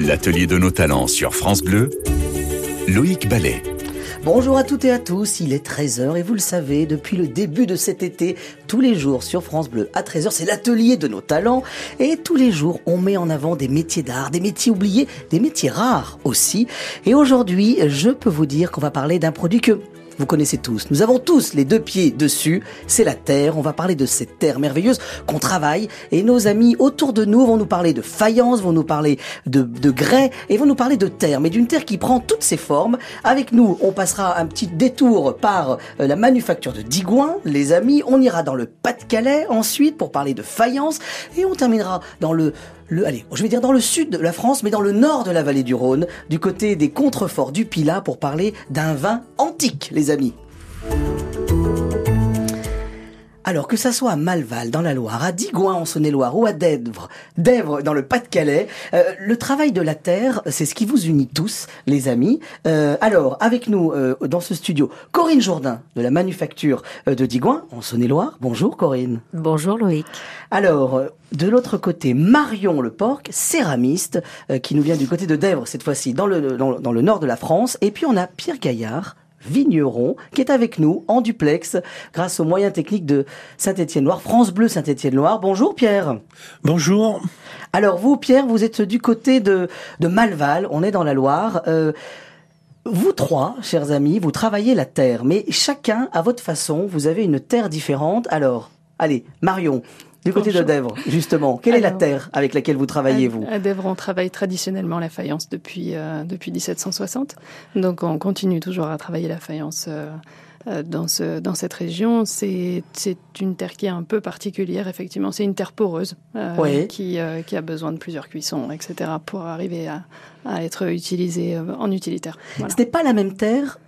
L'atelier de nos talents sur France Bleu, Loïc Ballet. Bonjour à toutes et à tous, il est 13h et vous le savez, depuis le début de cet été, tous les jours sur France Bleu à 13h, c'est l'atelier de nos talents et tous les jours on met en avant des métiers d'art, des métiers oubliés, des métiers rares aussi. Et aujourd'hui, je peux vous dire qu'on va parler d'un produit que vous connaissez tous. Nous avons tous les deux pieds dessus. C'est la terre. On va parler de cette terre merveilleuse qu'on travaille. Et nos amis autour de nous vont nous parler de faïence, vont nous parler de, de grès et vont nous parler de terre. Mais d'une terre qui prend toutes ses formes. Avec nous, on passera un petit détour par euh, la manufacture de Digoin, les amis. On ira dans le Pas-de-Calais ensuite pour parler de faïence. Et on terminera dans le le, allez, je vais dire dans le sud de la France, mais dans le nord de la vallée du Rhône, du côté des contreforts du Pilat, pour parler d'un vin antique, les amis. Alors que ça soit à Malval dans la Loire, à Digoin en Saône-et-Loire ou à Dèvres, Dèvres dans le Pas-de-Calais, euh, le travail de la terre, c'est ce qui vous unit tous, les amis. Euh, alors, avec nous euh, dans ce studio, Corinne Jourdain de la manufacture de Digoin en Saône-et-Loire. Bonjour Corinne. Bonjour Loïc. Alors, de l'autre côté, Marion Le Porc, céramiste, qui nous vient du côté de Dèvres cette fois-ci, dans le, dans, dans le nord de la France. Et puis on a Pierre Gaillard, vigneron, qui est avec nous en duplex grâce aux moyens techniques de Saint-Étienne-Loire, France Bleu Saint-Étienne-Loire. Bonjour Pierre. Bonjour. Alors vous, Pierre, vous êtes du côté de, de Malval, on est dans la Loire. Euh, vous trois, chers amis, vous travaillez la terre, mais chacun à votre façon, vous avez une terre différente. Alors, allez, Marion, du côté de Dèvres, justement, quelle est la terre avec laquelle vous travaillez, vous? À Dèvres, on travaille traditionnellement la faïence depuis, euh, depuis 1760. Donc, on continue toujours à travailler la faïence euh, euh, dans, ce, dans cette région. C'est une terre qui est un peu particulière, effectivement. C'est une terre poreuse qui, qui a besoin de plusieurs cuissons, etc., pour arriver à, à être utilisée en utilitaire. Ce n'est pas la même terre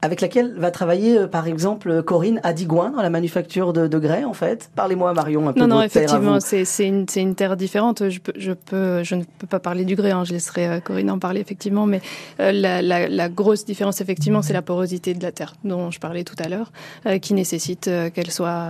avec laquelle va travailler, euh, par exemple, Corinne à Digoin, dans la manufacture de, de grès, en fait? Parlez-moi, Marion, un peu non, Non, effectivement, c'est une, une, terre différente. Je, peux, je, peux, je ne peux pas parler du grès, hein, je laisserai euh, Corinne en parler, effectivement, mais euh, la, la, la, grosse différence, effectivement, c'est la porosité de la terre, dont je parlais tout à l'heure, euh, qui nécessite euh, qu'elle soit,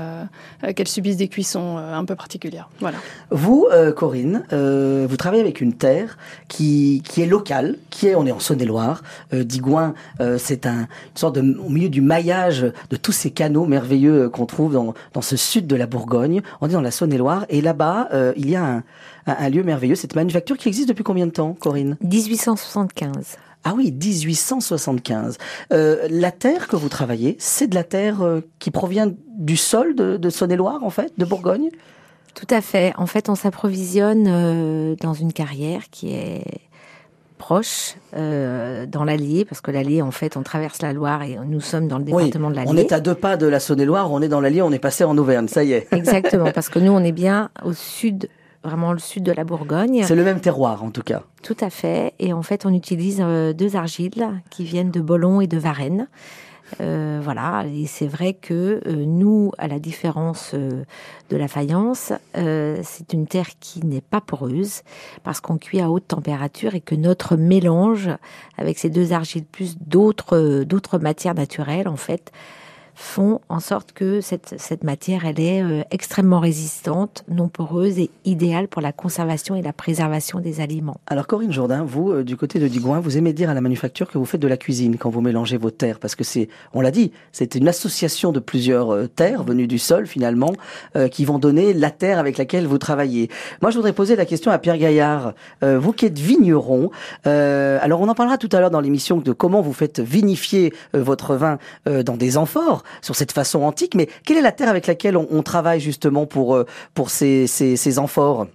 euh, qu'elle subisse des cuissons un peu particulières. Voilà. Vous, Corinne, vous travaillez avec une terre qui, qui est locale, qui est, on est en Saône-et-Loire. Digoin, c'est un sorte de, au milieu du maillage de tous ces canaux merveilleux qu'on trouve dans, dans ce sud de la Bourgogne. On est dans la Saône-et-Loire et là-bas, euh, il y a un, un, un, lieu merveilleux, cette manufacture qui existe depuis combien de temps, Corinne? 1875. Ah oui, 1875. Euh, la terre que vous travaillez, c'est de la terre euh, qui provient du sol de, de Saône-et-Loire, en fait, de Bourgogne? Tout à fait. En fait, on s'approvisionne euh, dans une carrière qui est proche euh, dans l'Allier, parce que l'Allier, en fait, on traverse la Loire et nous sommes dans le département oui, de l'Allier. On est à deux pas de la Saône-et-Loire, on est dans l'Allier, on est passé en Auvergne, ça y est. Exactement, parce que nous, on est bien au sud, vraiment le sud de la Bourgogne. C'est le même terroir, en tout cas. Tout à fait. Et en fait, on utilise euh, deux argiles qui viennent de Bolon et de Varennes. Euh, voilà, et c'est vrai que euh, nous, à la différence euh, de la faïence, euh, c'est une terre qui n'est pas poreuse parce qu'on cuit à haute température et que notre mélange avec ces deux argiles plus d'autres d'autres matières naturelles, en fait, font en sorte que cette, cette matière, elle est euh, extrêmement résistante, non poreuse et idéale pour la conservation et la préservation des aliments. Alors Corinne Jourdain, vous, euh, du côté de Digoin, vous aimez dire à la manufacture que vous faites de la cuisine quand vous mélangez vos terres, parce que c'est, on l'a dit, c'est une association de plusieurs euh, terres venues du sol finalement, euh, qui vont donner la terre avec laquelle vous travaillez. Moi, je voudrais poser la question à Pierre Gaillard, euh, vous qui êtes vigneron, alors on en parlera tout à l'heure dans l'émission de comment vous faites vinifier votre vin dans des amphores, sur cette façon antique. Mais quelle est la terre avec laquelle on, travaille justement pour, ces, ces amphores?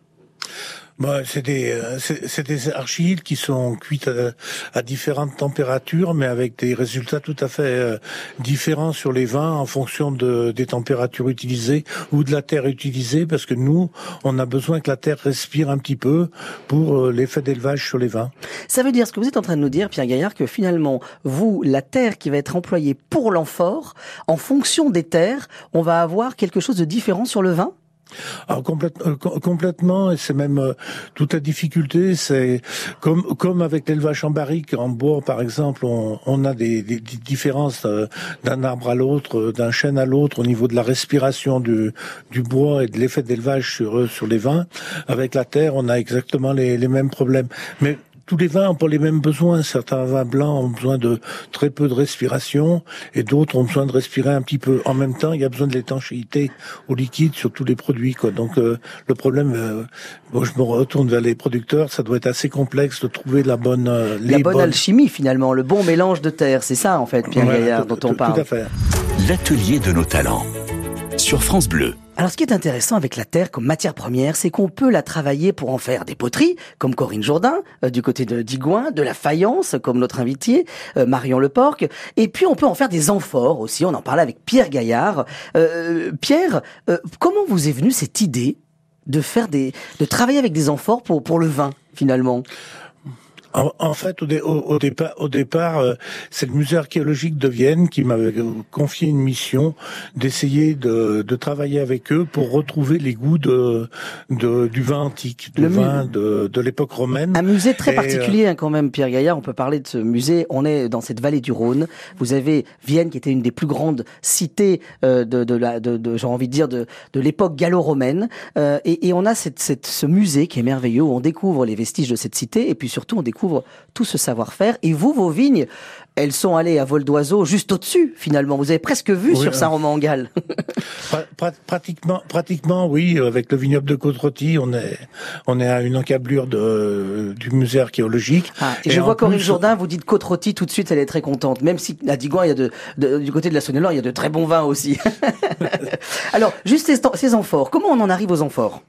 Bah, c'est des, c'est des argiles qui sont cuites à, à, différentes températures, mais avec des résultats tout à fait euh, différents sur les vins en fonction de, des températures utilisées ou de la terre utilisée, parce que nous, on a besoin que la terre respire un petit peu pour euh, l'effet d'élevage sur les vins. Ça veut dire ce que vous êtes en train de nous dire, Pierre Gaillard, que finalement, vous, la terre qui va être employée pour l'amphore, en fonction des terres, on va avoir quelque chose de différent sur le vin? Alors euh, complètement, et c'est même euh, toute la difficulté, c'est comme comme avec l'élevage en barrique en bois par exemple, on, on a des, des, différences euh, d'un arbre à l'autre, d'un chêne à l'autre au niveau de la respiration du, du bois et de l'effet d'élevage sur sur les vins. Avec la terre, on a exactement les, les mêmes problèmes. Mais tous les vins ont pas les mêmes besoins. Certains vins blancs ont besoin de très peu de respiration et d'autres ont besoin de respirer un petit peu. En même temps, il y a besoin de l'étanchéité au liquide sur tous les produits. Quoi. Donc euh, le problème, euh, bon, je me retourne vers les producteurs, ça doit être assez complexe de trouver la bonne... Euh, la bonne alchimie finalement, le bon mélange de terre. C'est ça en fait, Pierre Gaillard, dont on parle. Tout à fait. L'atelier de nos talents sur France Bleu. Alors ce qui est intéressant avec la terre comme matière première, c'est qu'on peut la travailler pour en faire des poteries, comme Corinne Jourdain, euh, du côté de Digoin, de la faïence, comme notre invité, euh, Marion Leporc, et puis on peut en faire des amphores aussi, on en parlait avec Pierre Gaillard. Euh, Pierre, comment vous est venue cette idée de faire des, de travailler avec des amphores pour, pour le vin, finalement? En, fait, au, au, départ, au départ euh, c'est le musée archéologique de Vienne qui m'avait confié une mission d'essayer de, de, travailler avec eux pour retrouver les goûts de, de du vin antique, du vin de, de l'époque romaine. Un musée très euh, particulier hein, quand même, Pierre Gaillard. On peut parler de ce musée. On est dans cette vallée du Rhône. Vous avez Vienne qui était une des plus grandes cités euh, de, de, la, de, de j'ai envie de dire de, de l'époque gallo-romaine. et, et on a cette, cette, ce musée qui est merveilleux où on découvre les vestiges de cette cité et puis surtout on découvre tout ce savoir-faire. Et vous, vos vignes, elles sont allées à vol d'oiseau juste au-dessus, finalement. Vous avez presque vu sur Saint-Romain-en-Galles. pratiquement, pratiquement, oui. Avec le vignoble de côte on est, on est à une encablure de, du musée archéologique. Ah, et, je vois Corinne Jourdain, vous dites côte tout de suite, elle est très contente. Même si à Digoin, il y a de, du côté de la Saône-et-Loire, il y a de très bons vins aussi. Alors, juste ces, ces amphores. Comment on en arrive aux amphores?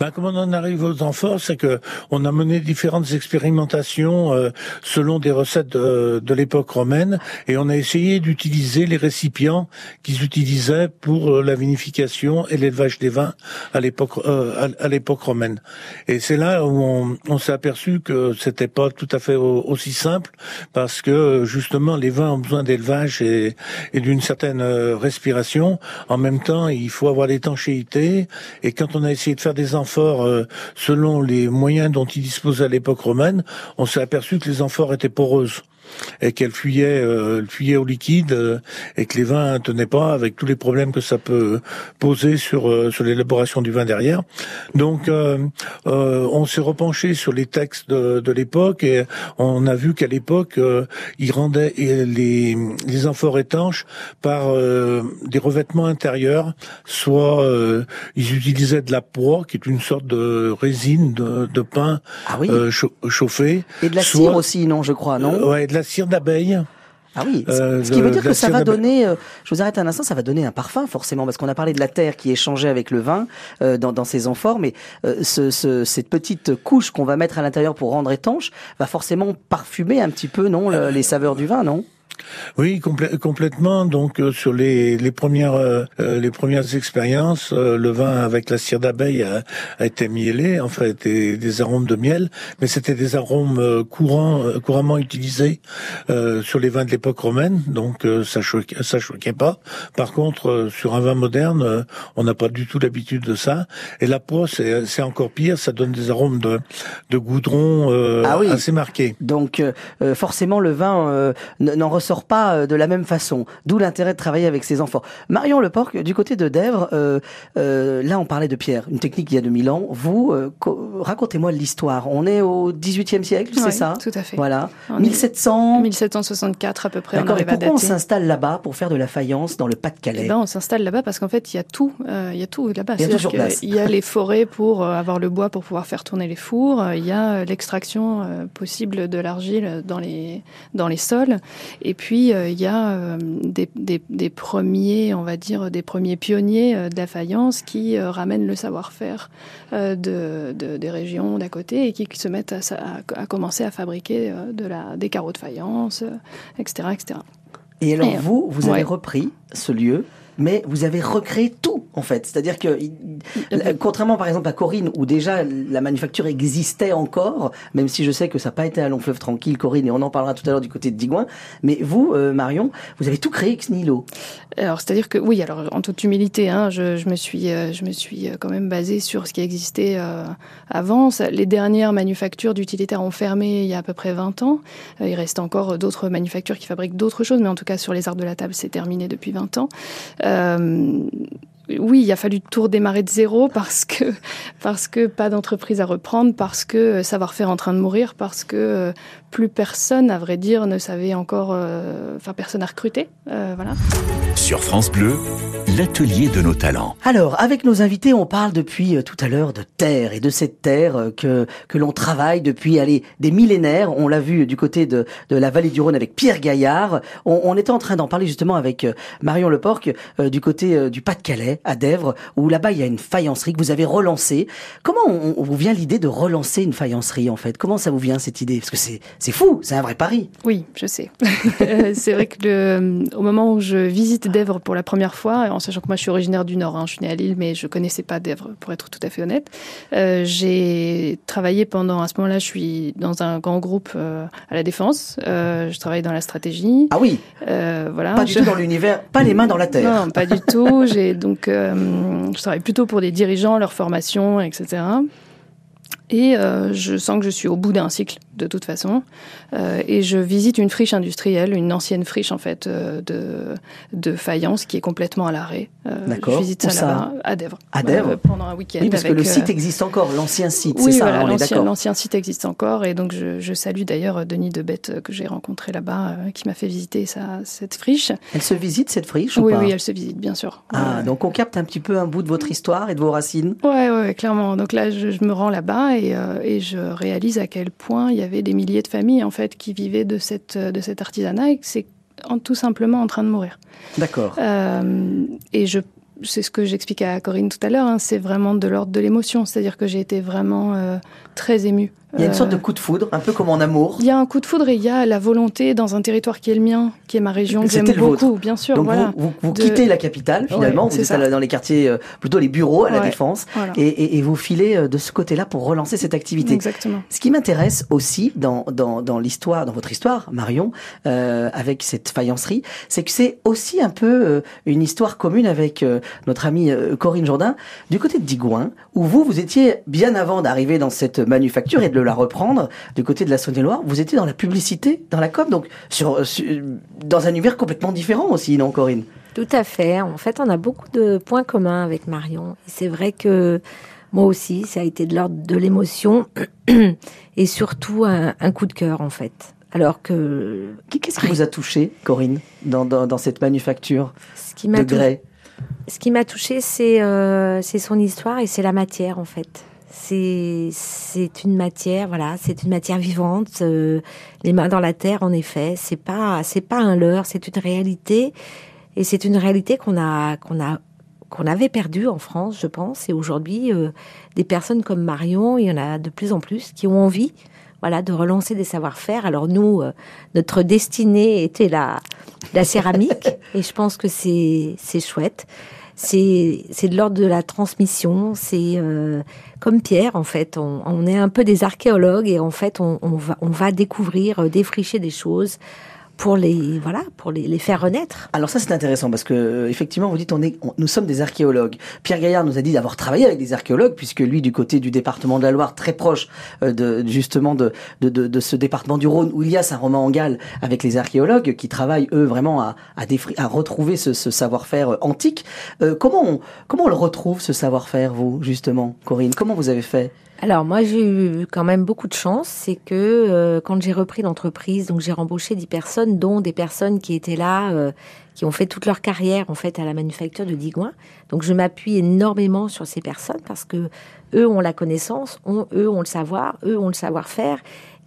Ben, comment on en arrive aux amphores, c'est que on a mené différentes expérimentations euh, selon des recettes de, de l'époque romaine, et on a essayé d'utiliser les récipients qu'ils utilisaient pour euh, la vinification et l'élevage des vins à l'époque euh, à, l'époque romaine. Et c'est là où on, s'est aperçu que c'était pas tout à fait aussi simple, parce que justement les vins ont besoin d'élevage et, et d'une certaine respiration. En même temps, il faut avoir l'étanchéité, et quand on a essayé de faire des amphores euh, selon les moyens dont ils disposaient à l'époque romaine, on s'est aperçu que les amphores étaient poreuses et qu'elle fuyait, euh, fuyait au liquide euh, et que les vins tenaient pas avec tous les problèmes que ça peut poser sur euh, sur l'élaboration du vin derrière. Donc on s'est repenché sur les textes de, de l'époque et on a vu qu'à l'époque ils rendaient les les amphores étanches par des revêtements intérieurs, soit ils utilisaient de la poix qui est une sorte de résine de, de pain ah oui. chauffé et de la cire aussi non je crois non? Ouais, de la cire d'abeille. Ah oui, euh, ce qui veut dire que ça va donner, euh, je vous arrête un instant, ça va donner un parfum forcément, parce qu'on a parlé de la terre qui est changée avec le vin euh, dans, dans ces amphores, mais ce, ce, cette petite couche qu'on va mettre à l'intérieur pour rendre étanche va forcément parfumer un petit peu, non, les saveurs du vin, non? Oui, complètement. Donc euh, sur les, les premières euh, euh, les premières expériences, le vin avec la cire d'abeille a, été mielé, en fait, des, des arômes de miel, mais c'était des arômes courants, couramment utilisés sur les vins de l'époque romaine, donc ça choquait, ça choquait pas. Par contre, sur un vin moderne, on n'a pas du tout l'habitude de ça. Et la peau, c'est encore pire, ça donne des arômes de, de goudron ah assez marqués. Donc forcément, le vin n'en ressort sort pas euh, de la même façon. D'où l'intérêt de travailler avec ses enfants. Marion Leporc, du côté de Dèvres, euh, euh, là on parlait de pierre, une technique il y a 2000 ans. Vous, racontez-moi l'histoire. On est au 18e siècle, c'est ça Tout à fait. Voilà. 1700 1764 à peu près. D'accord. Et pourquoi on s'installe là-bas pour faire de la faïence dans le Pas-de-Calais eh ben, On s'installe là-bas parce qu'en fait il y a tout, il y a tout là-bas. Il y a Il y a les forêts pour avoir le bois pour pouvoir faire tourner les fours. Il y a l'extraction possible de l'argile dans les dans les sols. Et puis euh, il y a euh, des, des, des, premiers, on va dire, des premiers pionniers euh, de la faïence qui ramènent le savoir-faire de, de, des régions d'à côté et qui se mettent à, à, commencer à fabriquer de la, des carreaux de faïence, etc., etc. Et alors vous, vous avez repris ce lieu mais vous avez recréé tout en fait. C'est-à-dire que, contrairement par exemple à Corinne, où déjà la manufacture existait encore, même si je sais que ça n'a pas été un long fleuve tranquille, Corinne, et on en parlera tout à l'heure du côté de Digoin, mais vous, euh, Marion, vous avez tout créé ex nihilo. Alors, c'est-à-dire que oui, alors en toute humilité, hein, je, je, me suis, euh, je me suis quand même basée sur ce qui existait euh, avant. les dernières manufactures d'utilitaires ont fermé il y a à peu près 20 ans. il reste encore d'autres manufactures qui fabriquent d'autres choses, mais en tout cas sur les arts de la table, c'est terminé depuis 20 ans. Euh, oui, il a fallu tout redémarrer de zéro parce que parce que pas d'entreprise à reprendre, parce que savoir-faire en train de mourir, parce que euh, plus personne, à vrai dire, ne savait encore, euh, enfin personne à recruter, euh, voilà. Sur France Bleu, l'atelier de nos talents. Alors, avec nos invités, on parle depuis euh, tout à l'heure de terre et de cette terre que que l'on travaille depuis allez des millénaires. On l'a vu du côté de de la vallée du Rhône avec Pierre Gaillard. On, on était en train d'en parler justement avec Marion Leporc du côté du Pas-de-Calais à Dèvres, où là-bas il y a une faïencerie que vous avez relancée. Comment on, on vous vient l'idée de relancer une faïencerie en fait? Comment ça vous vient cette idée? Parce que c'est fou, c'est un vrai pari. Oui, je sais. Euh, c'est vrai que le, au moment où je visite Dèvres pour la première fois, en sachant que moi je suis originaire du Nord, hein, je suis née à Lille, mais je connaissais pas Dèvres pour être tout à fait honnête. Euh, j'ai travaillé pendant, à ce moment-là, je suis dans un grand groupe euh, à la Défense. Euh, je travaille dans la stratégie. Ah oui. Voilà. Pas du tout dans l'univers, pas les mains dans la terre. Non, pas du tout. J'ai donc, je travaille plutôt pour des dirigeants, leur formation, etc. Et euh, je sens que je suis au bout d'un cycle de toute façon. Euh, et je visite une friche industrielle, une ancienne friche en fait euh, de, de faïence qui est complètement à l'arrêt. D'accord. Je visite ça, là-bas, à Dèvres. À Dèvres. pendant un week-end. Oui, parce que le site existe encore, l'ancien site, oui, c'est ça, voilà, on est d'accord. L'ancien site existe encore. Et donc je, je salue d'ailleurs Denis Debette que j'ai rencontré là-bas, qui m'a fait visiter sa, cette friche. Elle se visite cette friche Oui, pas oui, elle se visite, bien sûr. Ah, donc on capte un petit peu un bout de votre histoire et de vos racines Ouais, ouais, clairement. Donc là, je, je me rends là-bas et, et je réalise à quel point il y avait des milliers de familles en fait qui vivaient de cette de cet artisanat et que c'est tout simplement en train de mourir. D'accord. Euh, et je c'est ce que j'expliquais à Corinne tout à l'heure, hein, c'est vraiment de l'ordre de l'émotion, c'est-à-dire que j'ai été vraiment euh, très émue il y a une sorte de coup de foudre, un peu comme en amour. Il y a un coup de foudre et il y a la volonté dans un territoire qui est le mien, qui est ma région, que j'aime beaucoup, bien sûr. Donc voilà, vous, vous, vous de... quittez la capitale finalement, ouais, vous êtes ça. dans les quartiers, euh, plutôt les bureaux à la Défense, voilà. et, et, et, vous filez euh, de ce côté-là pour relancer cette activité. Exactement. Ce qui m'intéresse aussi dans, dans, dans l'histoire, dans votre histoire, Marion, euh, avec cette faïencerie, c'est que c'est aussi un peu euh, une histoire commune avec euh, notre amie Corinne Jourdain, du côté de Digoin, où vous, vous étiez bien avant d'arriver dans cette manufacture et de la reprendre, du côté de la Saône-et-Loire, vous étiez dans la publicité, dans la com, donc sur, sur, dans un univers complètement différent aussi, non, Corinne? Tout à fait. En fait, on a beaucoup de points communs avec Marion. C'est vrai que moi aussi, ça a été de l'ordre de l'émotion et surtout un, un, coup de cœur, en fait. Alors que. Qu'est-ce qui vous a touché, Corinne, dans, dans, dans cette manufacture Ce qui m'a touché, ce qui m'a touché, c'est euh, son histoire et c'est la matière, en fait c'est une matière voilà c'est une matière vivante euh, les mains dans la terre en effet. C'est pas c'est pas un leurre c'est une réalité. Et c'est une réalité qu'on a qu'on a qu'on avait perdu en France je pense. Et aujourd'hui euh, des personnes comme Marion il y en a de plus en plus qui ont envie voilà de relancer des savoir-faire. Alors nous euh, notre destinée était la la céramique. Et je pense que c'est c'est chouette c'est de l'ordre de la transmission. C'est euh, comme Pierre en fait. On, est un peu des archéologues et en fait on, on va on va découvrir, euh, défricher des choses pour les voilà pour les, les faire renaître. Alors ça c'est intéressant parce que euh, effectivement vous dites on est on, nous sommes des archéologues. Pierre Gaillard nous a dit d'avoir travaillé avec des archéologues puisque lui du côté du département de la Loire très proche euh, de justement de, de, de, ce département du Rhône où il y a Saint-Romain en Galles avec les archéologues qui travaillent eux vraiment à à, à retrouver ce, ce savoir-faire antique. Euh, comment on, comment on le retrouve ce savoir-faire vous justement Corinne? Comment vous avez fait? Alors moi j'ai eu quand même beaucoup de chance, c'est que euh, quand j'ai repris l'entreprise, donc j'ai rembauché 10 personnes, dont des personnes qui étaient là, euh, qui ont fait toute leur carrière en fait à la manufacture de Digoin. Donc je m'appuie énormément sur ces personnes parce que eux ont la connaissance, ont, eux ont le savoir, eux ont le savoir-faire,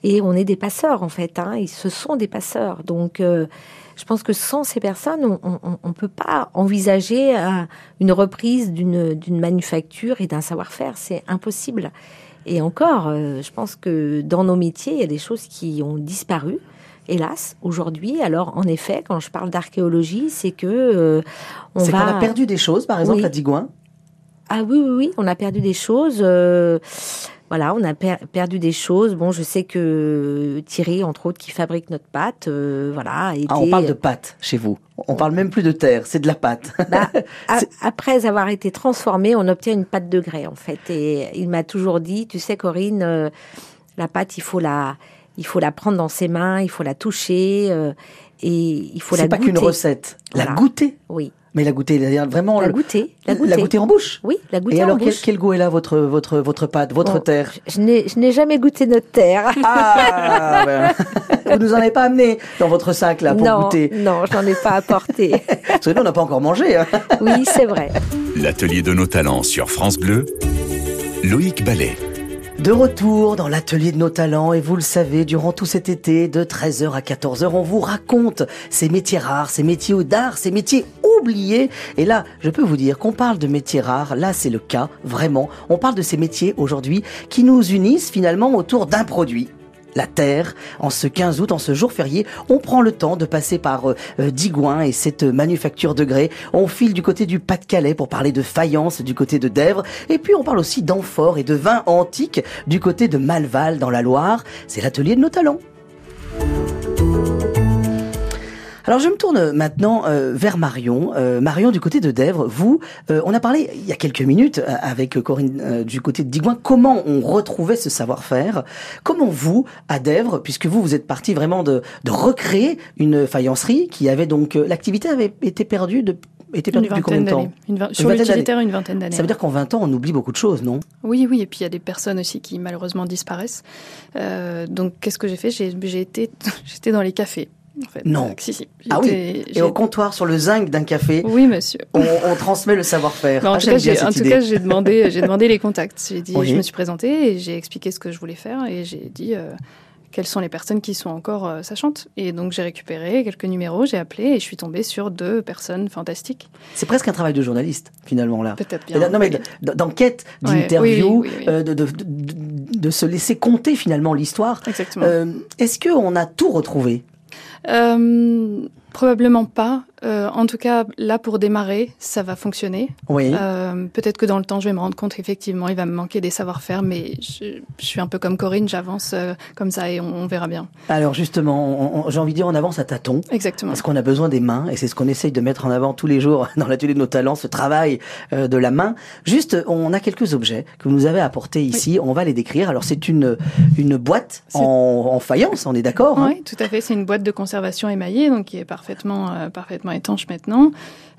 et on est des passeurs en fait. Hein, ils ce sont des passeurs. Donc euh, je pense que sans ces personnes, on ne peut pas envisager euh, une reprise d'une manufacture et d'un savoir-faire. C'est impossible. Et encore, euh, je pense que dans nos métiers, il y a des choses qui ont disparu. hélas, aujourd'hui. Alors, en effet, quand je parle d'archéologie, c'est que euh, on va. qu'on a perdu des choses, par exemple, à Digoin. Ah oui, oui, oui, on a perdu des choses. Euh, voilà, on a perdu des choses. Bon, je sais que Thierry, entre autres, qui fabrique notre pâte, euh, voilà. Ah, on parle de pâte chez vous. On parle même plus de terre, c'est de la pâte. Bah, après avoir été transformé, on obtient une pâte de grès, en fait. Et il m'a toujours dit, tu sais, Corinne, la pâte, il faut la, il faut la prendre dans ses mains, il faut la toucher euh, et il faut la. C'est pas qu'une recette. La goûter Oui. Mais la goûter, vraiment la goûter, la goûter, la goûter en bouche. Oui, la goûter Et alors, quel, quel, goût est là votre votre votre pâte, votre terre Je n'ai je n'ai jamais goûté notre terre. Ah, ben, vous nous en avez pas amené dans votre sac là pour goûter Non, je n'en ai pas apporté. Parce que nous on n'a pas encore mangé. Hein. Oui, c'est vrai. L'atelier de nos talents sur France Bleu. Loïc Ballet. De retour dans l'atelier de nos talents et vous le savez, durant tout cet été, de 13h à 14h, on vous raconte ces métiers rares, ces métiers d'art, ces métiers oubliés. Et là, je peux vous dire qu'on parle de métiers rares, là c'est le cas, vraiment. On parle de ces métiers aujourd'hui qui nous unissent finalement autour d'un produit la Terre. En ce 15 août, en ce jour férié, on prend le temps de passer par euh, Digoin et cette manufacture de grès. On file du côté du Pas-de-Calais pour parler de faïence du côté de Dèvres. Et puis on parle aussi d'amphores et de vins antiques du côté de Malval dans la Loire. C'est l'atelier de nos talents. Alors je me tourne maintenant euh, vers Marion. Euh, Marion du côté de Dèvres, vous, euh, on a parlé il y a quelques minutes avec Corinne du côté de Digoin, comment on retrouvait ce savoir-faire? Comment vous, à Dèvres, puisque vous, vous êtes parti vraiment de, de recréer une faïencerie qui avait donc... L'activité avait été perdue de, était perdue depuis combien de temps? Sur l'utilitaire, une vingtaine d'années. Ça veut dire qu'en 20 ans, on oublie beaucoup de choses, non? Oui, oui, et puis il y a des personnes aussi qui malheureusement disparaissent. donc qu'est-ce que j'ai fait? J'ai été, j'étais dans les cafés non. Euh, si, si. Ah oui. Et au comptoir, sur le zinc d'un café. Oui, monsieur. On, transmet le savoir-faire. en, ah, tout cas, j'ai demandé, j'ai demandé les contacts. J'ai dit, je me suis présentée et j'ai expliqué ce que je voulais faire et j'ai dit. Euh, quelles sont les personnes qui sont encore euh, sachantes. Et donc j'ai récupéré quelques numéros, j'ai appelé et je suis tombée sur deux personnes fantastiques. C'est presque un travail de journaliste finalement là. Peut-être bien. Non mais d'enquête, d'interview, de, de, de, se laisser compter finalement l'histoire. Exactement. Est-ce qu'on a tout retrouvé? euh, probablement pas. Euh, en tout cas, là, pour démarrer, ça va fonctionner. Oui. Euh, Peut-être que dans le temps, je vais me rendre compte qu'effectivement, il va me manquer des savoir-faire, mais je, je, suis un peu comme Corinne, j'avance euh, comme ça et on, on, verra bien. Alors justement, j'ai envie de dire, on avance à tâtons. Exactement. Parce qu'on a besoin des mains, et c'est ce qu'on essaye de mettre en avant tous les jours dans l'atelier de nos talents, ce travail euh, de la main. Juste, on a quelques objets que vous nous avez apportés ici, on va les décrire. Alors c'est une, une boîte en, en, faïence, on est d'accord hein? Oui, tout à fait, c'est une boîte de conservation émaillée, donc qui est parfaitement, euh, parfaitement étanche maintenant.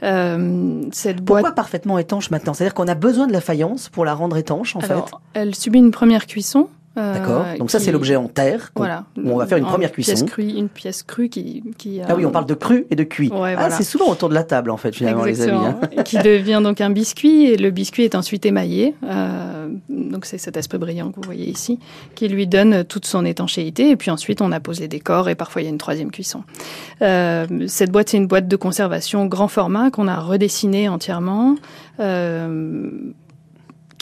Euh, cette boîte... Pourquoi parfaitement étanche maintenant? C'est-à-dire qu'on a besoin de la faïence pour la rendre étanche, en Alors, fait? Elle subit une première cuisson. Euh, D'accord. Donc ça, c'est l'objet en terre. Voilà. on va faire une première cuisson. Pièce crue, une pièce crue qui, qui Ah oui, on parle de cru et de cuit. Ouais, ah, c'est souvent autour de la table, en fait, finalement, les amis. Hein. qui devient donc un biscuit, et le biscuit est ensuite émaillé. Euh, donc c'est cet aspect brillant que vous voyez ici, qui lui donne toute son étanchéité. Et puis ensuite, on appose les décors, et parfois il y a une troisième cuisson. Euh, cette boîte, c'est une boîte de conservation grand format qu'on a redessinée entièrement. Euh,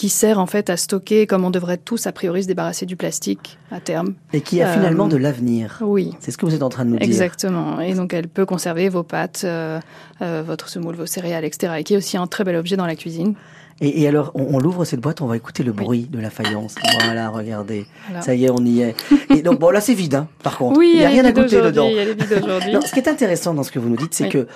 qui sert en fait à stocker, comme on devrait tous a priori se débarrasser du plastique à terme. Et qui a finalement de l'avenir. Oui. C'est ce que vous êtes en train de nous dire. Exactement. Et donc elle peut conserver vos pâtes, euh, euh, votre semoule, vos céréales, etc. Et qui est aussi un très bel objet dans la cuisine. Et, et alors, on, on l'ouvre cette boîte, on va écouter le bruit de la faïence. Voilà, regardez. Ça y est, on y est. Et donc, bon, là, c'est vide, hein, par contre. Oui, il n'y a rien à goûter dedans. Il y a les vides aujourd'hui. ce qui est intéressant dans ce que vous nous dites, c'est oui. que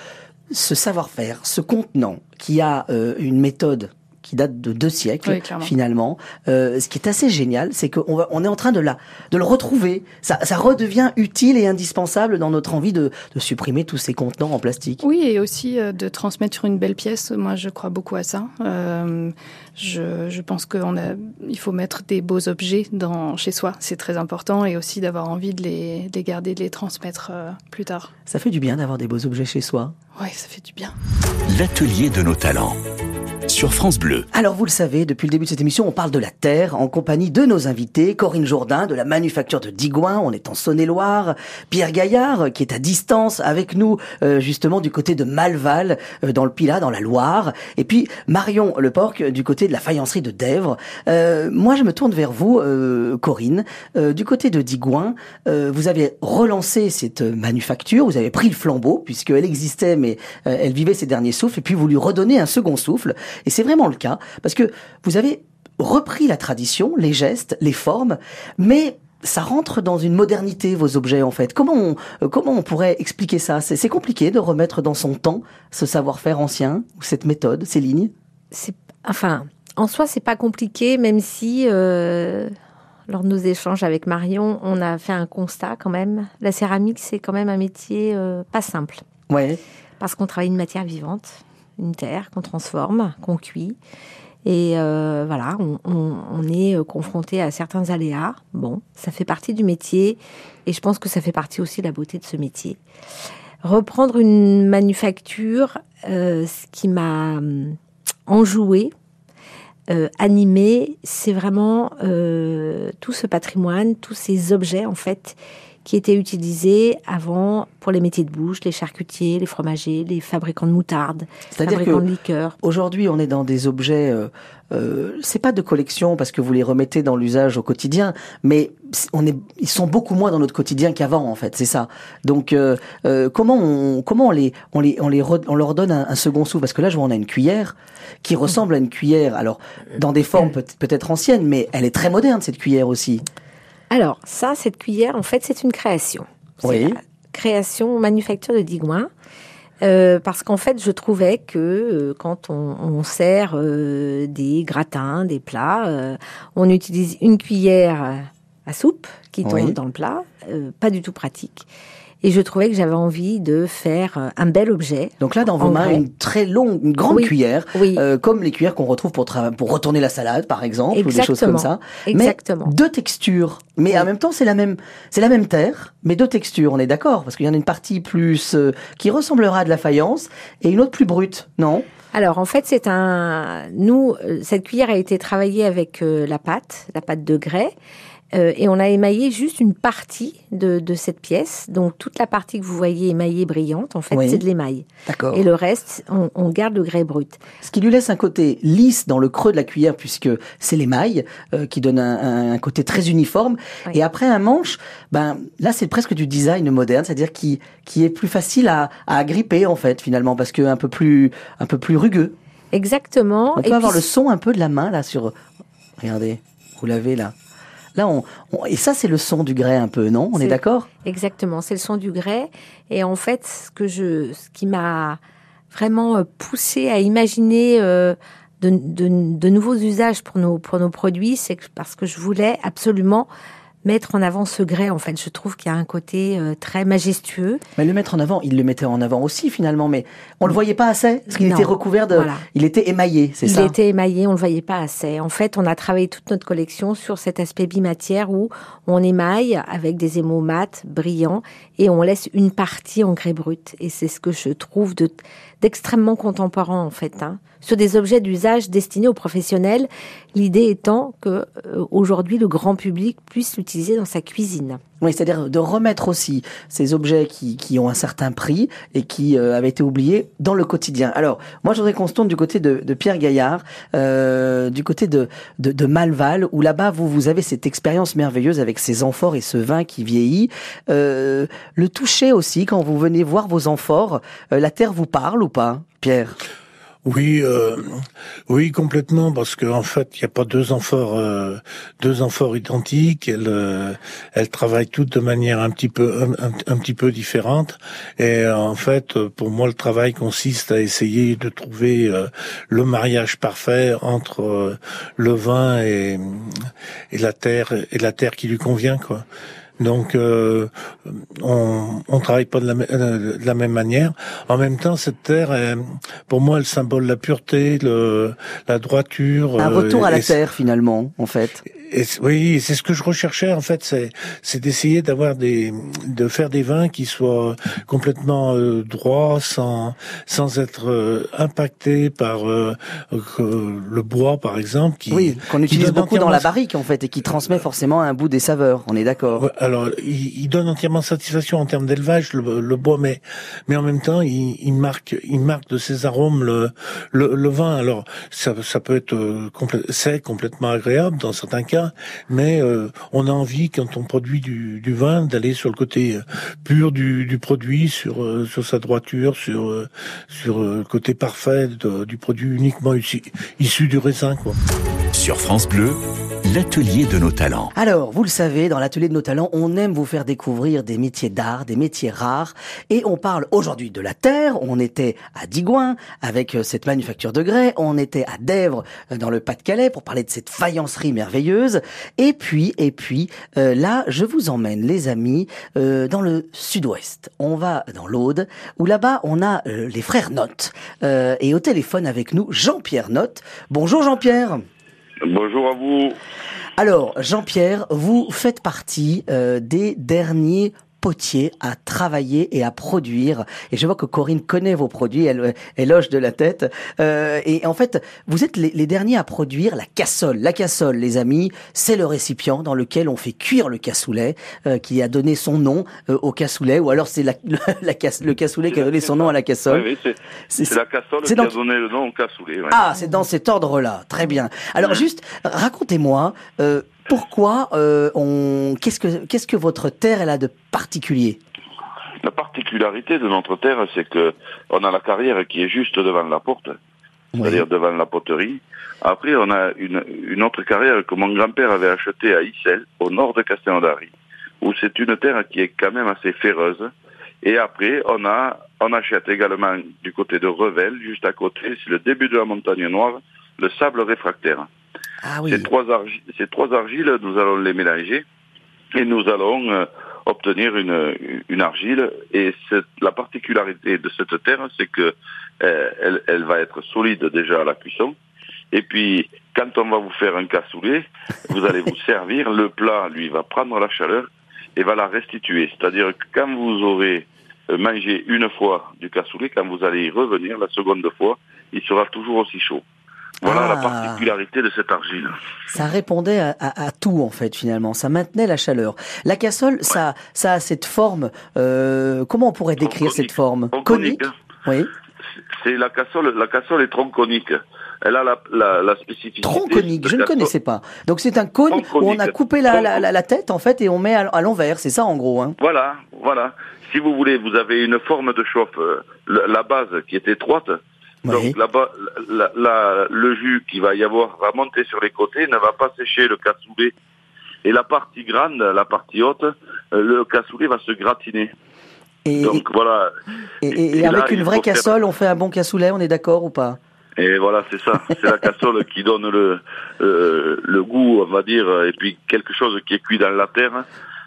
ce savoir-faire, ce contenant qui a euh, une méthode qui date de deux siècles oui, finalement. Euh, ce qui est assez génial, c'est qu'on on est en train de la de le retrouver. Ça, ça redevient utile et indispensable dans notre envie de, de supprimer tous ces contenants en plastique. Oui, et aussi euh, de transmettre une belle pièce. Moi, je crois beaucoup à ça. Euh, je, je pense qu'on a, il faut mettre des beaux objets dans chez soi. C'est très important et aussi d'avoir envie de les, de les garder, de les transmettre euh, plus tard. Ça fait du bien d'avoir des beaux objets chez soi. Oui, ça fait du bien. L'atelier de nos talents sur France Bleu. Alors vous le savez, depuis le début de cette émission, on parle de la terre en compagnie de nos invités, Corinne Jourdain de la manufacture de Digoin, on est en Saône-et-Loire, Pierre Gaillard qui est à distance avec nous euh, justement du côté de Malval euh, dans le Pilat, dans la Loire, et puis Marion Leporc du côté de la faïencerie de Dèvres. Euh, moi je me tourne vers vous, Corinne, du côté de Digoin, vous avez relancé cette manufacture, vous avez pris le flambeau puisqu'elle existait mais elle vivait ses derniers souffles, et puis vous lui redonnez un second souffle. Et c'est vraiment le cas, parce que vous avez repris la tradition, les gestes, les formes, mais ça rentre dans une modernité, vos objets, en fait. Comment on, euh, comment on pourrait expliquer ça? C'est compliqué de remettre dans son temps ce savoir-faire ancien, cette méthode, ces lignes? C'est, Enfin, en soi, c'est pas compliqué, même si, euh, lors de nos échanges avec Marion, on a fait un constat quand même. La céramique, c'est quand même un métier euh, pas simple. Ouais. Parce qu'on travaille une matière vivante une terre qu'on transforme, qu'on cuit. Et euh, voilà, on, est confronté à certains aléas. Bon, ça fait partie du métier et je pense que ça fait partie aussi de la beauté de ce métier. Reprendre une manufacture, euh, ce qui m'a euh, animé, c'est vraiment tout ce patrimoine, tous ces objets en fait qui étaient utilisés avant pour les métiers de bouche, les charcutiers, les fromagers, les fabricants de moutarde, les fabricants de liqueurs. Aujourd'hui, on est dans des objets. Euh, euh, c'est pas de collection parce que vous les remettez dans l'usage au quotidien, mais on est, ils sont beaucoup moins dans notre quotidien qu'avant en fait, c'est ça. Donc euh, euh comment on comment on les on les on les on leur donne un, second souffle parce que là je vois on a une cuillère qui ressemble à une cuillère alors dans des formes peut-être anciennes, mais elle est très moderne cette cuillère aussi. Alors, ça, cette cuillère, en fait, c'est une création. Oui. création manufacture de Digouin. Euh, parce qu'en fait, je trouvais que euh, quand on, sert euh, des gratins, des plats, on utilise une cuillère à soupe qui tombe dans le plat, pas du tout pratique. Et je trouvais que j'avais envie de faire euh, un bel objet. Donc là, dans vos mains, une très longue, une grande cuillère, euh, comme les cuillères qu'on retrouve pour, pour retourner la salade, par exemple, ou des choses comme ça. Exactement. Mais deux textures. Mais en même temps, c'est la même, c'est la même terre, mais deux textures. On est d'accord, parce qu'il y en a une partie plus euh, qui ressemblera à de la faïence et une autre plus brute, non? Alors en fait, c'est un. Nous, cette cuillère a été travaillée avec la pâte, la pâte de grès. Euh, et on a émaillé juste une partie de, cette pièce. Donc toute la partie que vous voyez émaillée brillante, en fait, c'est de l'émail. D'accord. Et le reste, on, garde le grès brut. Ce qui lui laisse un côté lisse dans le creux de la cuillère, puisque c'est l'émail euh, qui donne un, côté très uniforme. Et après un manche, ben là c'est presque du design moderne, c'est-à-dire qui qui est plus facile à, à agripper en fait finalement, parce que un peu plus un peu plus rugueux. Exactement. On peut avoir le son un peu de la main là sur. Regardez, vous l'avez là. Là, on, et ça, c'est le son du grès un peu, non? On est, d'accord? Exactement, c'est le son du grès. Et en fait, ce que je, ce qui m'a vraiment euh, poussé à imaginer euh, de, de, nouveaux usages pour nos pour nos produits, c'est parce que je voulais absolument mettre en avant ce grès. En fait, je trouve qu'il y a un côté euh, très majestueux. Mais le mettre en avant, il le mettait en avant aussi finalement, mais on le voyait pas assez parce qu'il était recouvert de, il était émaillé, c'est ça. Il était émaillé, on le voyait pas assez. En fait, on a travaillé toute notre collection sur cet aspect bimatière où on émaille avec des émaux mat, brillants, et on laisse une partie en grès brut. Et c'est ce que je trouve de d'extrêmement contemporain en fait, hein, sur des objets d'usage destinés aux professionnels. L'idée étant que euh, aujourd'hui le grand public puisse l'utiliser dans sa cuisine. Oui, c'est-à-dire de remettre aussi ces objets qui, qui ont un certain prix et qui euh, avaient été oubliés dans le quotidien. Alors, moi, je voudrais qu'on se tourne du côté de, de Pierre Gaillard, euh, du côté de, de, de Malval, où là-bas, vous, vous avez cette expérience merveilleuse avec ces amphores et ce vin qui vieillit. Euh, le toucher aussi, quand vous venez voir vos amphores, euh, la terre vous parle ou pas, Pierre? Oui, euh, oui, complètement, parce qu'en en fait, il n'y a pas deux amphores, euh, deux amphores identiques. Elles, euh, elles travaillent toutes de manière un petit peu, un, petit peu différente. Et en fait, pour moi, le travail consiste à essayer de trouver le mariage parfait entre le vin et, et la terre et la terre qui lui convient, quoi. Donc, euh, on, on travaille pas de la, de la, même manière. En même temps, cette terre, pour moi, elle symbole la pureté, le, la droiture. Un retour à la terre, finalement, en fait. Et, oui, c'est ce que je recherchais en fait, c'est c'est d'essayer d'avoir des de faire des vins qui soient complètement euh, droits, sans sans être euh, impactés par euh, le bois par exemple. Qui, oui, qu'on utilise beaucoup dans la barrique en fait et qui transmet forcément un bout des saveurs. On est d'accord. Alors, il, il, donne entièrement satisfaction en termes d'élevage le, le, bois, mais mais en même temps, il, il, marque il marque de ses arômes le le, le vin. Alors ça ça peut être complè sec, complètement agréable dans certains cas mais euh, on a envie quand on produit du, vin d'aller sur le côté euh, pur du, produit, sur euh, sur sa droiture, sur sur le côté parfait du produit uniquement issu, issu du raisin, quoi. Sur France Bleu, l'atelier de nos talents. Alors, vous le savez, dans l'atelier de nos talents, on aime vous faire découvrir des métiers d'art, des métiers rares, et on parle aujourd'hui de la terre. On était à Digoin avec euh, cette manufacture de grès, on était à Dèvres euh, dans le Pas-de-Calais pour parler de cette faïencerie merveilleuse, et puis, et puis, euh, là, je vous emmène, les amis, dans le Sud-Ouest. On va dans l'Aude, où là-bas, on a les frères Note, et au téléphone avec nous, Jean-Pierre Note. Bonjour Jean-Pierre. Bonjour à vous. Alors, Jean-Pierre, vous faites partie euh, des derniers potier à travailler et à produire. Et je vois que Corinne connaît vos produits, elle, elle loge de la tête. Euh, et en fait, vous êtes les, derniers à produire la cassole. La cassole, les amis, c'est le récipient dans lequel on fait cuire le cassoulet, euh, qui a donné son nom euh, au cassoulet, ou alors c'est la, la, le cassoulet qui a donné son nom à la cassole. Oui, c'est la cassole qui a donné le nom au cassoulet. Ah, c'est dans cet ordre-là. Très bien. Alors juste, racontez-moi, euh, pourquoi euh, on qu'est-ce que qu'est-ce que votre terre elle a de particulier? La particularité de notre terre, c'est que on a la carrière qui est juste devant la porte, c'est-à-dire devant la poterie. Après, on a une, une autre carrière que mon grand-père avait achetée à Issel, au nord de Castelnaudary, où c'est une terre qui est quand même assez féreuse. Et après, on a on achète également du côté de Revel, juste à côté, c'est le début de la montagne noire, le sable réfractaire. Ah ces, trois argiles, ces trois argiles, nous allons les mélanger et nous allons euh, obtenir une, une argile. Et la particularité de cette terre, c'est que euh, elle, elle, va être solide déjà à la cuisson. Et puis, quand on va vous faire un cassoulet, vous allez vous servir, le plat, lui, va prendre la chaleur et va la restituer. C'est-à-dire que quand vous aurez euh, mangé une fois du cassoulet, quand vous allez y revenir la seconde fois, il sera toujours aussi chaud. Voilà la ah. particularité de cette argile. Ça répondait à, tout en fait finalement. Ça maintenait la chaleur. La cassole, ça, ça a cette forme. Euh, comment on pourrait décrire cette forme? Conique? Oui. C'est la cassole. La cassole est tronconique. Elle a la, la, la spécificité. Tronconique, je ne connaissais pas. Donc c'est un cône où on a coupé la, la, tête en fait et on met à, l'envers. C'est ça en gros. Hein. Voilà, voilà. Si vous voulez, vous avez une forme de chauffe. Euh, la base qui est étroite donc là-bas, le jus qui va y avoir va monter sur les côtés, ne va pas sécher le cassoulet. Et la partie grande, la partie haute, euh, le cassoulet va se gratiner. Et, Donc voilà. Et, avec une vraie cassole, on fait un bon cassoulet, on est d'accord ou pas? Et voilà, c'est ça. C'est la cassole qui donne le, euh, le goût, on va dire, et puis quelque chose qui est cuit dans la terre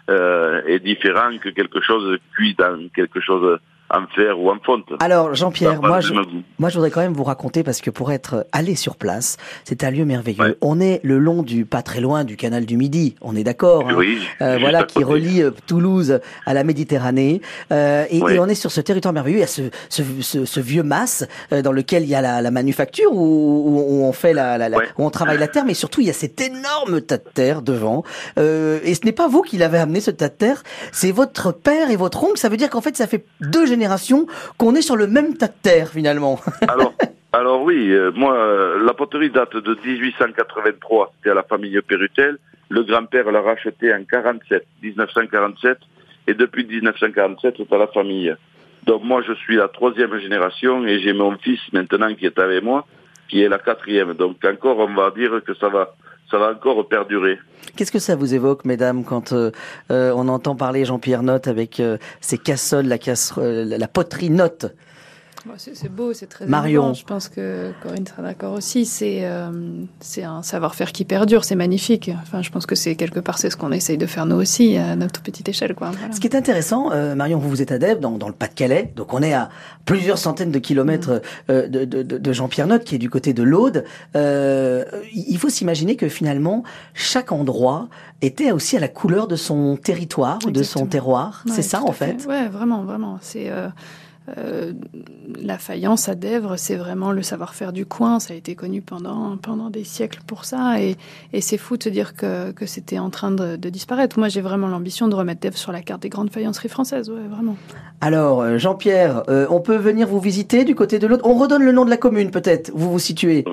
euh, est différent que quelque chose cuit dans quelque chose en fer ou en fonte. Alors Jean-Pierre, moi je, moi je voudrais quand même vous raconter parce que pour être allé sur place, c'est un lieu merveilleux. On est le long du pas très loin du canal du Midi, on est d'accord. Hein oui. Euh, voilà qui relie euh, Toulouse à la Méditerranée euh, et, et, on est sur ce territoire merveilleux. Il y a ce, ce, ce, ce vieux mas euh, dans lequel il y a la, la manufacture où, où, on fait la, la, où on travaille la terre, mais surtout il y a cet énorme tas de terre devant. Euh, et ce n'est pas vous qui l'avez amené ce tas de terre, c'est votre père et votre oncle. Ça veut dire qu'en fait ça fait deux générations qu'on est sur le même tas de terre finalement. Alors, alors oui, euh, moi, euh, la poterie date de 1883, c'était à la famille Pérutel. Le grand-père l'a racheté en 47, 1947, et depuis 1947, c'est à la famille. Donc moi, je suis la troisième génération et j'ai mon fils maintenant qui est avec moi, qui est la quatrième. Donc encore, on va dire que ça va ça va encore perdurer. Qu'est-ce que ça vous évoque, mesdames, quand euh, euh, on entend parler Jean-Pierre Note avec euh, ses cassoles, la, la poterie Note c'est beau, c'est très Marion. Je pense que Corinne sera d'accord aussi. C'est euh, un savoir-faire qui perdure, c'est magnifique. Enfin, je pense que c'est quelque part c'est ce qu'on essaye de faire nous aussi à notre petite échelle. Quoi. Ce qui est intéressant, euh, Marion, vous vous êtes Dèvres, dans, dans le Pas-de-Calais, donc on est à plusieurs centaines de kilomètres mm. euh, de, de, de Jean-Pierre Notte, qui est du côté de l'Aude. il faut s'imaginer que finalement, chaque endroit était aussi à la couleur de son territoire ou de son terroir. c'est ça, en fait. fait? Ouais, vraiment, vraiment. C'est euh, la faïence à Dèvres, c'est vraiment le savoir-faire du coin. Ça a été connu pendant, pendant des siècles pour ça. Et, c'est fou de se dire que, c'était en train de, disparaître. Moi, j'ai vraiment l'ambition de remettre Dèvres sur la carte des grandes faïenceries françaises. Ouais, vraiment. Alors, euh, Jean-Pierre, euh, on peut venir vous visiter du côté de l'autre? On redonne le nom de la commune, peut-être. Vous vous situez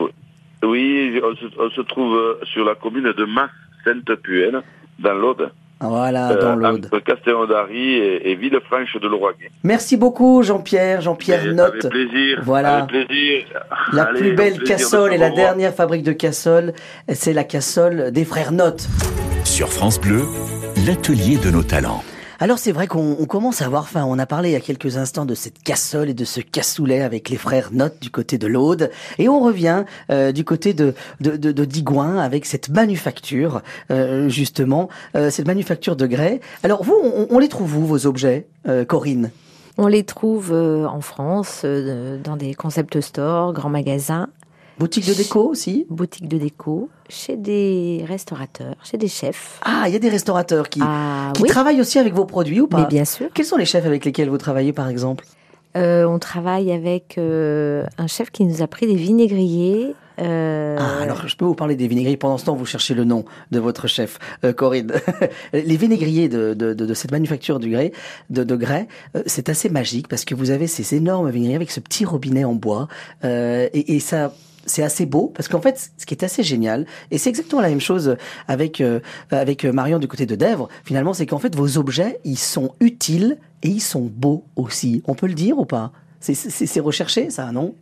Oui, on se, trouve sur la commune de Mas-Sainte-Puenne, dans l'Aude. Voilà, euh, dans l'Aude. Entre et, Villefranche de Lauragais. Merci beaucoup, Jean-Pierre. Jean-Pierre Note. Avec plaisir. Voilà. Avec plaisir. La plus belle cassole et la dernière fabrique de cassole, c'est la cassole des frères Note. Sur France Bleu, l'atelier de nos talents. Alors c'est vrai qu'on commence à avoir faim. On a parlé il y a quelques instants de cette cassole et de ce cassoulet avec les frères Note du côté de l'Aude. Et on revient euh, du côté de, de, de, Digoin avec cette manufacture, euh, justement, euh, cette manufacture de grès. Alors vous, on, les trouve où vos objets, Corinne? On les trouve en France, dans des concept stores, grands magasins, Boutique de déco aussi Boutique de déco, chez des restaurateurs, chez des chefs. Ah, il y a des restaurateurs qui, ah, qui travaillent aussi avec vos produits ou pas Mais bien sûr. Quels sont les chefs avec lesquels vous travaillez par exemple euh, On travaille avec euh, un chef qui nous a pris des vinaigriers. Euh... Ah, alors je peux vous parler des vinaigriers. Pendant ce temps, vous cherchez le nom de votre chef, euh, Corinne. les vinaigriers de, de, de, cette manufacture du grès, de, de grès, euh, c'est assez magique parce que vous avez ces énormes vinaigriers avec ce petit robinet en bois et, et ça c'est assez beau parce qu'en fait, ce qui est assez génial, et c'est exactement la même chose avec euh, avec Marion du côté de Dèvres. Finalement, c'est qu'en fait, vos objets, ils sont utiles et ils sont beaux aussi. On peut le dire ou pas? C'est recherché, ça, non?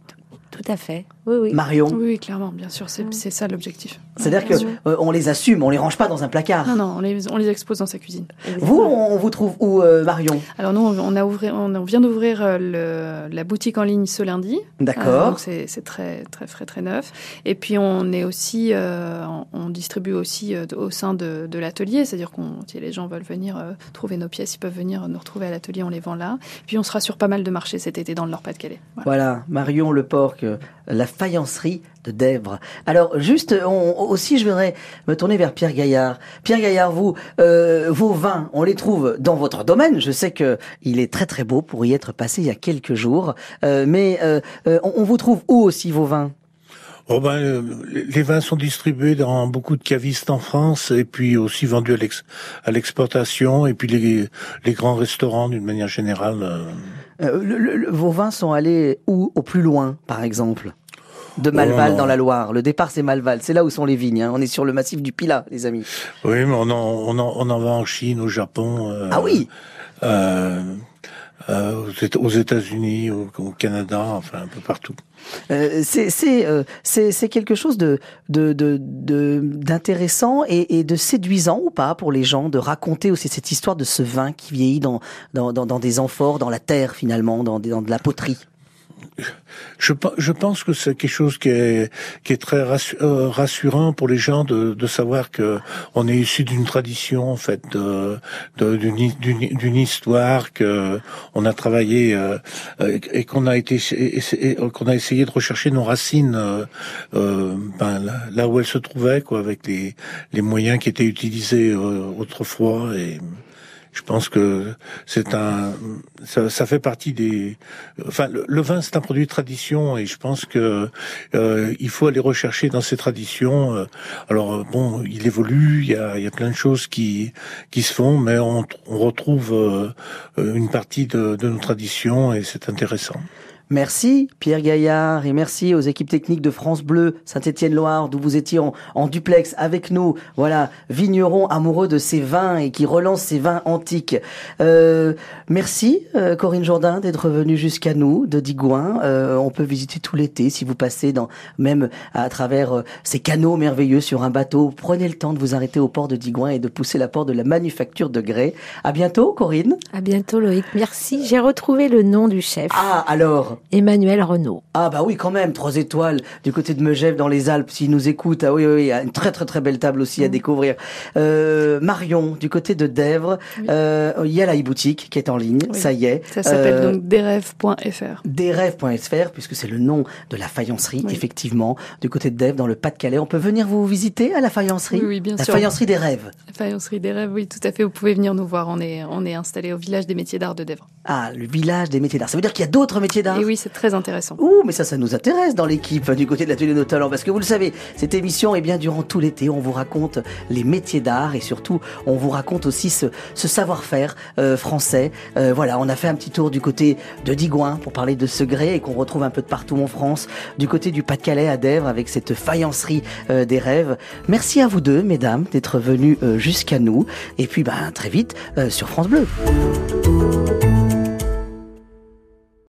Tout à fait. Oui, oui. Marion. Oui, clairement, bien sûr, c'est ça l'objectif. C'est-à-dire que euh, on les assume, on les range pas dans un placard. Non, non, on les, on les expose dans sa cuisine. Vous, on vous trouve où, euh, Marion? Alors nous, on a ouvert, on vient d'ouvrir euh, la boutique en ligne ce lundi. D'accord. c'est très, très frais, très neuf. Et puis on est aussi, on distribue aussi au sein de, de l'atelier, c'est-à-dire qu'on, si les gens veulent venir trouver nos pièces, ils peuvent venir nous retrouver à l'atelier, on les vend là. Puis on sera sur pas mal de marchés cet été dans le Nord-Pas-de-Calais. Voilà. voilà, Marion Le Porc la faïencerie de Dèvres. Alors juste aussi, je voudrais me tourner vers Pierre Gaillard. Pierre Gaillard, vous, euh, vos vins, on les trouve dans votre domaine. Je sais que il est très très beau pour y être passé il y a quelques jours. Euh, mais euh, on, vous trouve où aussi vos vins? Oh ben, les vins sont distribués dans beaucoup de cavistes en France et puis aussi vendus à l'exportation et puis les, les grands restaurants d'une manière générale. Euh, vos vins sont allés où? Au plus loin, par exemple de Malval dans la Loire. Le départ, c'est Malval. C'est là où sont les vignes. Hein. On est sur le massif du Pilat, les amis. Oui, mais on en, on en, on en va en Chine, au Japon. Euh, ah oui euh, euh, aux États-Unis, au, Canada, enfin un peu partout. Euh, c'est euh, quelque chose de d'intéressant de, de, et, et, de séduisant ou pas pour les gens de raconter aussi cette histoire de ce vin qui vieillit dans dans, dans, dans des amphores, dans la terre finalement, dans, dans de la poterie? Je, je pense que c'est quelque chose qui est, qui est très euh, rassurant pour les gens de, de savoir que on est issu d'une tradition en fait, d'une histoire que on a travaillé euh, et qu'on a été qu'on a essayé de rechercher nos racines euh, euh ben, là, où elles se trouvaient quoi, avec les, les moyens qui étaient utilisés autrefois et je pense que c'est un, ça, ça, fait partie des, enfin, le, vin c'est un produit de tradition et je pense que euh, il faut aller rechercher dans ces traditions. Euh, alors euh, bon, il évolue, il y a, il y a plein de choses qui qui se font, mais on, on retrouve une partie de, de nos traditions et c'est intéressant. Merci Pierre Gaillard et merci aux équipes techniques de France Bleu Saint-Étienne-Loire d'où vous étiez en, duplex avec nous. Voilà, vigneron amoureux de ces vins et qui relance ces vins antiques. Euh, merci euh, Corinne Jourdain d'être venue jusqu'à nous de Digoin. Euh, on peut visiter tout l'été si vous passez dans même à travers ces canaux merveilleux sur un bateau. Prenez le temps de vous arrêter au port de Digoin et de pousser la porte de la manufacture de grès. À bientôt Corinne. À bientôt Loïc. Merci. J'ai retrouvé le nom du chef. Ah alors Emmanuel Renault. Ah bah oui, quand même, trois étoiles du côté de Megève dans les Alpes, s'il nous écoute. Ah oui, oui, il y a une très très très belle table aussi à mm. découvrir. Euh, Marion, du côté de Dèvres, euh, il y a la e-boutique qui est en ligne, ça y est. Ça s'appelle euh, donc desrêves.fr. Desrêves.fr, puisque c'est le nom de la faïencerie, effectivement, du côté de Dèvres, dans le Pas-de-Calais. On peut venir vous visiter à la faïencerie? Oui, bien la sûr. La faïencerie des rêves. La faïencerie des rêves, oui, tout à fait. Vous pouvez venir nous voir. On est, on est installé au village des métiers d'art de Dèvres. Ah, le village des métiers d'art. Ça veut dire qu'il y a d'autres métiers d'art? Et oui, c'est très intéressant. Ouh, mais ça, ça nous intéresse dans l'équipe du côté de l'atelier de nos talents. Parce que vous le savez, cette émission, eh bien, durant tout l'été, on vous raconte les métiers d'art et surtout, on vous raconte aussi ce, ce savoir-faire euh, français. Euh, voilà, on a fait un petit tour du côté de Digoin pour parler de ce grès et qu'on retrouve un peu de partout en France. Du côté du Pas-de-Calais à Dèvres avec cette faïencerie euh, des rêves. Merci à vous deux, mesdames, d'être venues jusqu'à nous. Et puis, ben, très vite sur France Bleu.